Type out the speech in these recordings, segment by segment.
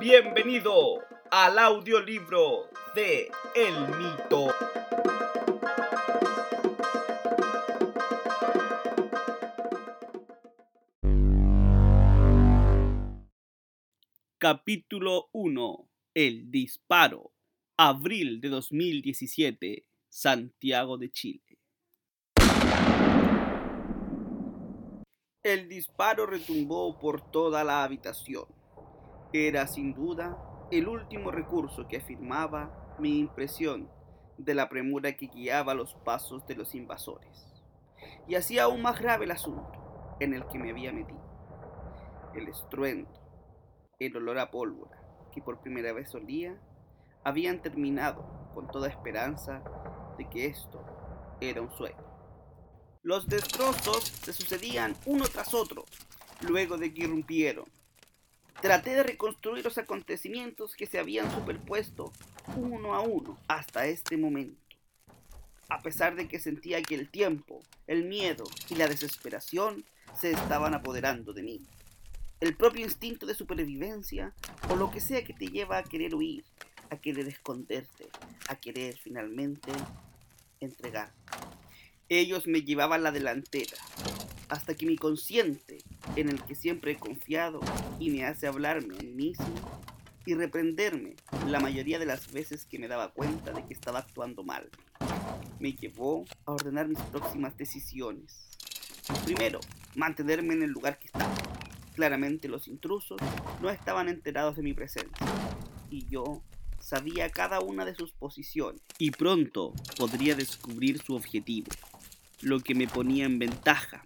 Bienvenido al audiolibro de El Mito. Capítulo 1. El disparo. Abril de 2017. Santiago de Chile. El disparo retumbó por toda la habitación. Era sin duda el último recurso que afirmaba mi impresión de la premura que guiaba los pasos de los invasores. Y hacía aún más grave el asunto en el que me había metido. El estruendo, el olor a pólvora que por primera vez olía, habían terminado con toda esperanza de que esto era un sueño. Los destrozos se sucedían uno tras otro luego de que irrumpieron. Traté de reconstruir los acontecimientos que se habían superpuesto uno a uno hasta este momento. A pesar de que sentía que el tiempo, el miedo y la desesperación se estaban apoderando de mí. El propio instinto de supervivencia o lo que sea que te lleva a querer huir, a querer esconderte, a querer finalmente entregar. Ellos me llevaban la delantera, hasta que mi consciente, en el que siempre he confiado y me hace hablarme a mí mismo y reprenderme la mayoría de las veces que me daba cuenta de que estaba actuando mal, me llevó a ordenar mis próximas decisiones. Primero, mantenerme en el lugar que estaba. Claramente los intrusos no estaban enterados de mi presencia y yo sabía cada una de sus posiciones y pronto podría descubrir su objetivo lo que me ponía en ventaja.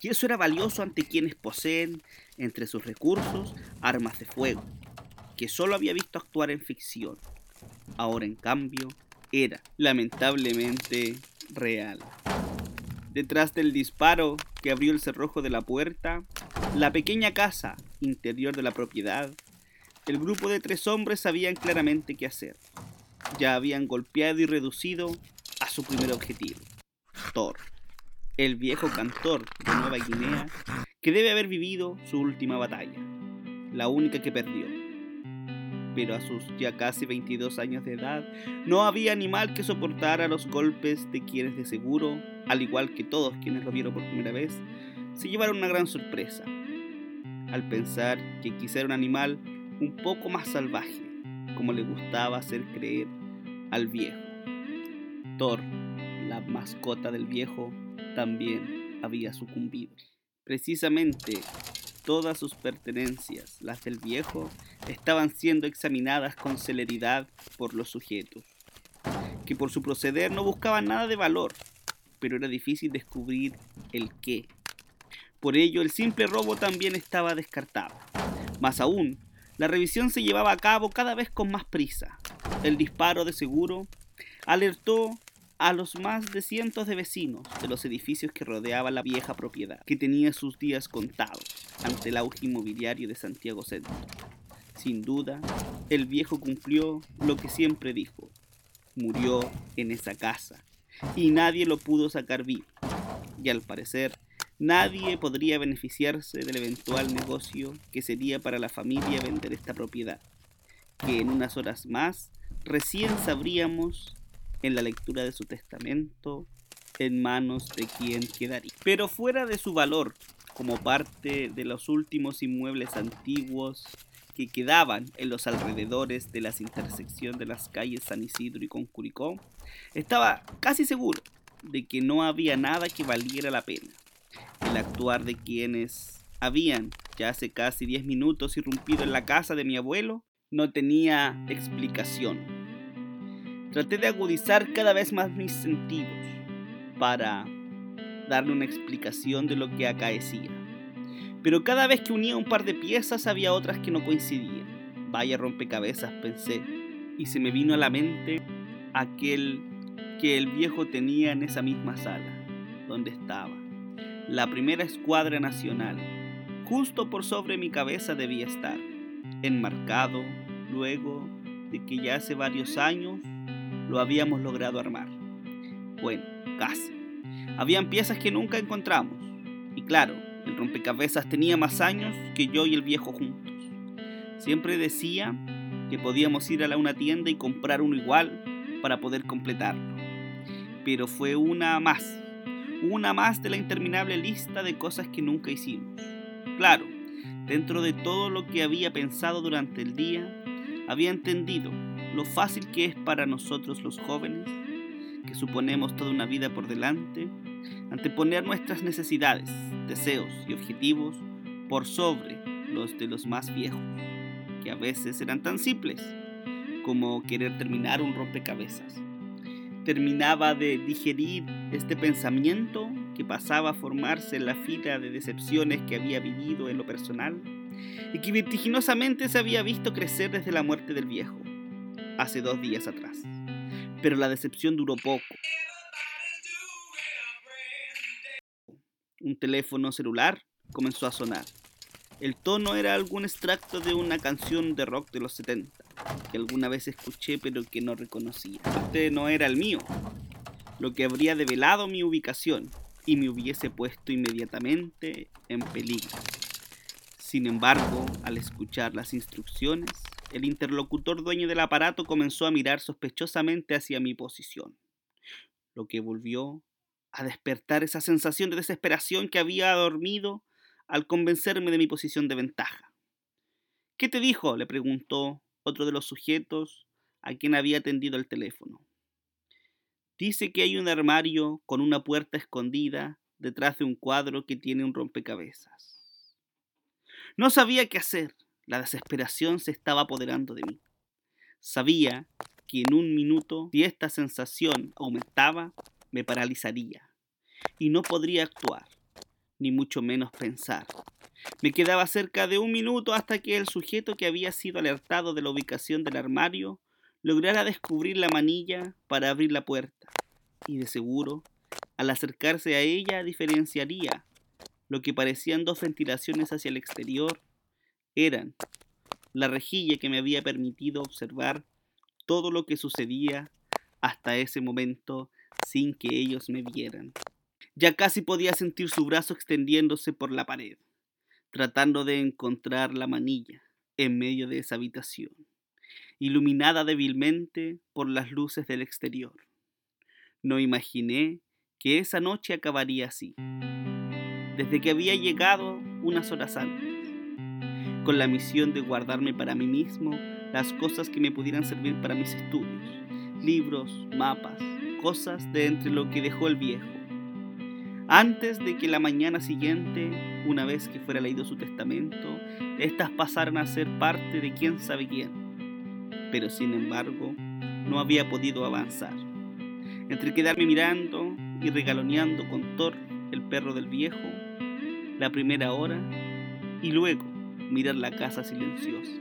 Y eso era valioso ante quienes poseen, entre sus recursos, armas de fuego, que solo había visto actuar en ficción. Ahora, en cambio, era lamentablemente real. Detrás del disparo que abrió el cerrojo de la puerta, la pequeña casa interior de la propiedad, el grupo de tres hombres sabían claramente qué hacer. Ya habían golpeado y reducido a su primer objetivo, Thor el viejo cantor de Nueva Guinea, que debe haber vivido su última batalla, la única que perdió. Pero a sus ya casi 22 años de edad, no había animal que soportara los golpes de quienes de seguro, al igual que todos quienes lo vieron por primera vez, se llevaron una gran sorpresa, al pensar que quizá era un animal un poco más salvaje, como le gustaba hacer creer al viejo. Thor, la mascota del viejo, también había sucumbido. Precisamente todas sus pertenencias, las del viejo, estaban siendo examinadas con celeridad por los sujetos, que por su proceder no buscaban nada de valor, pero era difícil descubrir el qué. Por ello, el simple robo también estaba descartado. Más aún, la revisión se llevaba a cabo cada vez con más prisa. El disparo de seguro alertó a los más de cientos de vecinos de los edificios que rodeaban la vieja propiedad, que tenía sus días contados ante el auge inmobiliario de Santiago Centro. Sin duda, el viejo cumplió lo que siempre dijo. Murió en esa casa y nadie lo pudo sacar vivo. Y al parecer, nadie podría beneficiarse del eventual negocio que sería para la familia vender esta propiedad, que en unas horas más recién sabríamos en la lectura de su testamento en manos de quien quedaría. Pero fuera de su valor como parte de los últimos inmuebles antiguos que quedaban en los alrededores de las intersecciones de las calles San Isidro y Concuricó, estaba casi seguro de que no había nada que valiera la pena. El actuar de quienes habían ya hace casi 10 minutos irrumpido en la casa de mi abuelo no tenía explicación Traté de agudizar cada vez más mis sentidos para darle una explicación de lo que acaecía. Pero cada vez que unía un par de piezas había otras que no coincidían. Vaya rompecabezas, pensé, y se me vino a la mente aquel que el viejo tenía en esa misma sala, donde estaba. La primera escuadra nacional, justo por sobre mi cabeza debía estar, enmarcado luego de que ya hace varios años lo habíamos logrado armar. Bueno, casi. Habían piezas que nunca encontramos. Y claro, el rompecabezas tenía más años que yo y el viejo juntos. Siempre decía que podíamos ir a una tienda y comprar uno igual para poder completarlo. Pero fue una más, una más de la interminable lista de cosas que nunca hicimos. Claro, dentro de todo lo que había pensado durante el día, había entendido lo fácil que es para nosotros los jóvenes, que suponemos toda una vida por delante, anteponer nuestras necesidades, deseos y objetivos por sobre los de los más viejos, que a veces eran tan simples como querer terminar un rompecabezas. Terminaba de digerir este pensamiento que pasaba a formarse en la fila de decepciones que había vivido en lo personal y que vertiginosamente se había visto crecer desde la muerte del viejo, hace dos días atrás. Pero la decepción duró poco. Un teléfono celular comenzó a sonar. El tono era algún extracto de una canción de rock de los 70, que alguna vez escuché pero que no reconocía. Este no era el mío, lo que habría develado mi ubicación y me hubiese puesto inmediatamente en peligro. Sin embargo, al escuchar las instrucciones, el interlocutor dueño del aparato comenzó a mirar sospechosamente hacia mi posición, lo que volvió a despertar esa sensación de desesperación que había dormido al convencerme de mi posición de ventaja. ¿Qué te dijo? le preguntó otro de los sujetos a quien había atendido el teléfono. Dice que hay un armario con una puerta escondida detrás de un cuadro que tiene un rompecabezas. No sabía qué hacer. La desesperación se estaba apoderando de mí. Sabía que en un minuto, si esta sensación aumentaba, me paralizaría y no podría actuar, ni mucho menos pensar. Me quedaba cerca de un minuto hasta que el sujeto que había sido alertado de la ubicación del armario lograra descubrir la manilla para abrir la puerta, y de seguro, al acercarse a ella diferenciaría lo que parecían dos ventilaciones hacia el exterior eran la rejilla que me había permitido observar todo lo que sucedía hasta ese momento sin que ellos me vieran. Ya casi podía sentir su brazo extendiéndose por la pared, tratando de encontrar la manilla en medio de esa habitación, iluminada débilmente por las luces del exterior. No imaginé que esa noche acabaría así, desde que había llegado unas horas antes con la misión de guardarme para mí mismo las cosas que me pudieran servir para mis estudios, libros, mapas, cosas de entre lo que dejó el viejo. Antes de que la mañana siguiente, una vez que fuera leído su testamento, éstas pasaran a ser parte de quién sabe quién. Pero sin embargo, no había podido avanzar. Entre quedarme mirando y regaloneando con Thor, el perro del viejo, la primera hora, y luego mirar la casa silenciosa.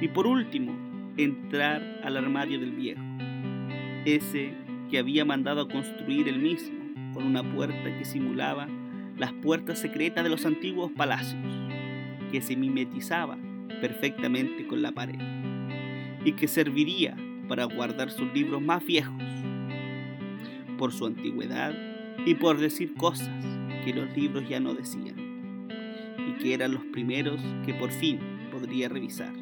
Y por último, entrar al armario del viejo, ese que había mandado a construir él mismo, con una puerta que simulaba las puertas secretas de los antiguos palacios, que se mimetizaba perfectamente con la pared, y que serviría para guardar sus libros más viejos, por su antigüedad y por decir cosas que los libros ya no decían que eran los primeros que por fin podría revisar,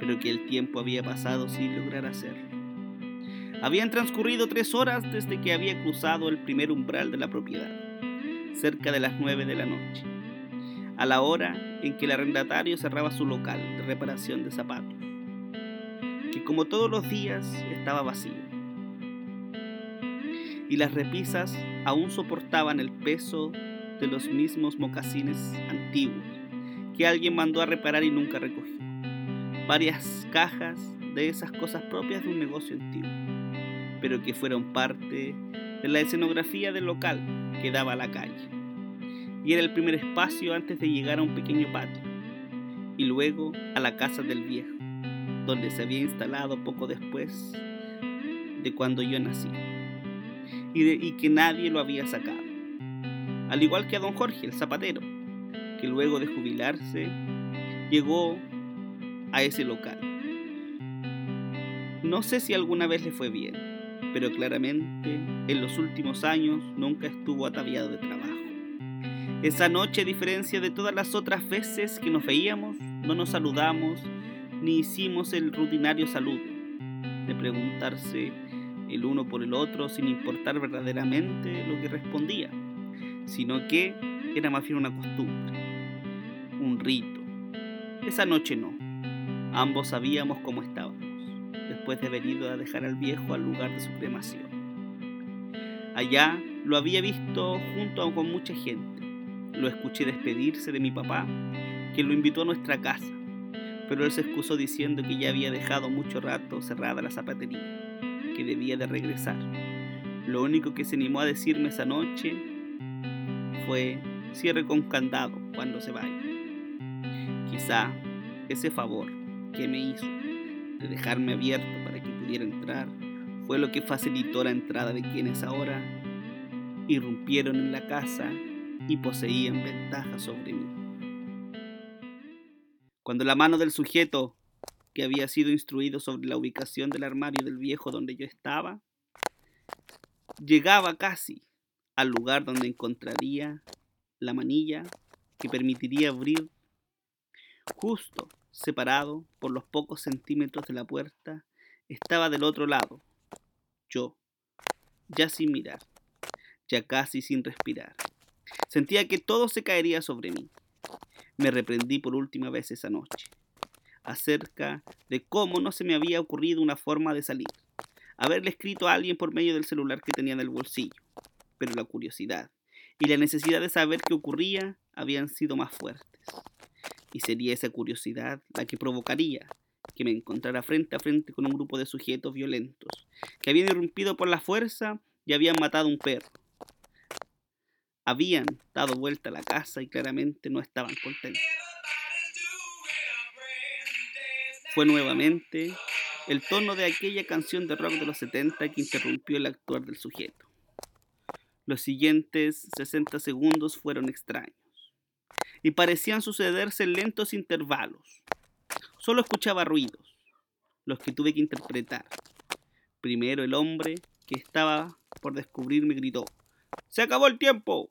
pero que el tiempo había pasado sin lograr hacerlo. Habían transcurrido tres horas desde que había cruzado el primer umbral de la propiedad, cerca de las nueve de la noche, a la hora en que el arrendatario cerraba su local de reparación de zapatos, que como todos los días estaba vacío. Y las repisas aún soportaban el peso de los mismos mocasines antiguos que alguien mandó a reparar y nunca recogió. Varias cajas de esas cosas propias de un negocio antiguo, pero que fueron parte de la escenografía del local que daba a la calle. Y era el primer espacio antes de llegar a un pequeño patio, y luego a la casa del viejo, donde se había instalado poco después de cuando yo nací, y, y que nadie lo había sacado al igual que a don Jorge, el zapatero, que luego de jubilarse llegó a ese local. No sé si alguna vez le fue bien, pero claramente en los últimos años nunca estuvo ataviado de trabajo. Esa noche, a diferencia de todas las otras veces que nos veíamos, no nos saludamos ni hicimos el rutinario saludo de preguntarse el uno por el otro sin importar verdaderamente lo que respondía, sino que era más bien una costumbre, un rito. Esa noche no, ambos sabíamos cómo estábamos, después de haber ido a dejar al viejo al lugar de su cremación. Allá lo había visto junto con mucha gente, lo escuché despedirse de mi papá, que lo invitó a nuestra casa, pero él se excusó diciendo que ya había dejado mucho rato cerrada la zapatería que debía de regresar. Lo único que se animó a decirme esa noche fue cierre con candado cuando se vaya. Quizá ese favor que me hizo de dejarme abierto para que pudiera entrar fue lo que facilitó la entrada de quienes ahora irrumpieron en la casa y poseían ventaja sobre mí. Cuando la mano del sujeto que había sido instruido sobre la ubicación del armario del viejo donde yo estaba, llegaba casi al lugar donde encontraría la manilla que permitiría abrir justo separado por los pocos centímetros de la puerta, estaba del otro lado, yo, ya sin mirar, ya casi sin respirar. Sentía que todo se caería sobre mí. Me reprendí por última vez esa noche acerca de cómo no se me había ocurrido una forma de salir. Haberle escrito a alguien por medio del celular que tenía en el bolsillo. Pero la curiosidad y la necesidad de saber qué ocurría habían sido más fuertes. Y sería esa curiosidad la que provocaría que me encontrara frente a frente con un grupo de sujetos violentos, que habían irrumpido por la fuerza y habían matado a un perro. Habían dado vuelta a la casa y claramente no estaban contentos. Fue nuevamente el tono de aquella canción de rock de los 70 que interrumpió el actuar del sujeto. Los siguientes 60 segundos fueron extraños y parecían sucederse en lentos intervalos. Solo escuchaba ruidos, los que tuve que interpretar. Primero el hombre que estaba por descubrirme gritó, ¡Se acabó el tiempo!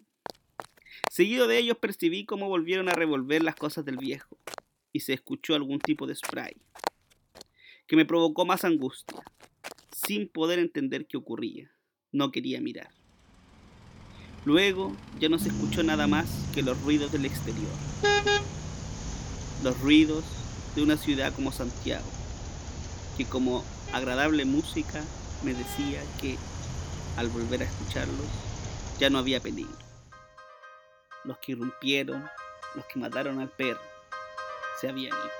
Seguido de ellos percibí cómo volvieron a revolver las cosas del viejo y se escuchó algún tipo de spray, que me provocó más angustia. Sin poder entender qué ocurría, no quería mirar. Luego ya no se escuchó nada más que los ruidos del exterior. Los ruidos de una ciudad como Santiago, que como agradable música me decía que al volver a escucharlos ya no había peligro. Los que irrumpieron, los que mataron al perro, se habían ido.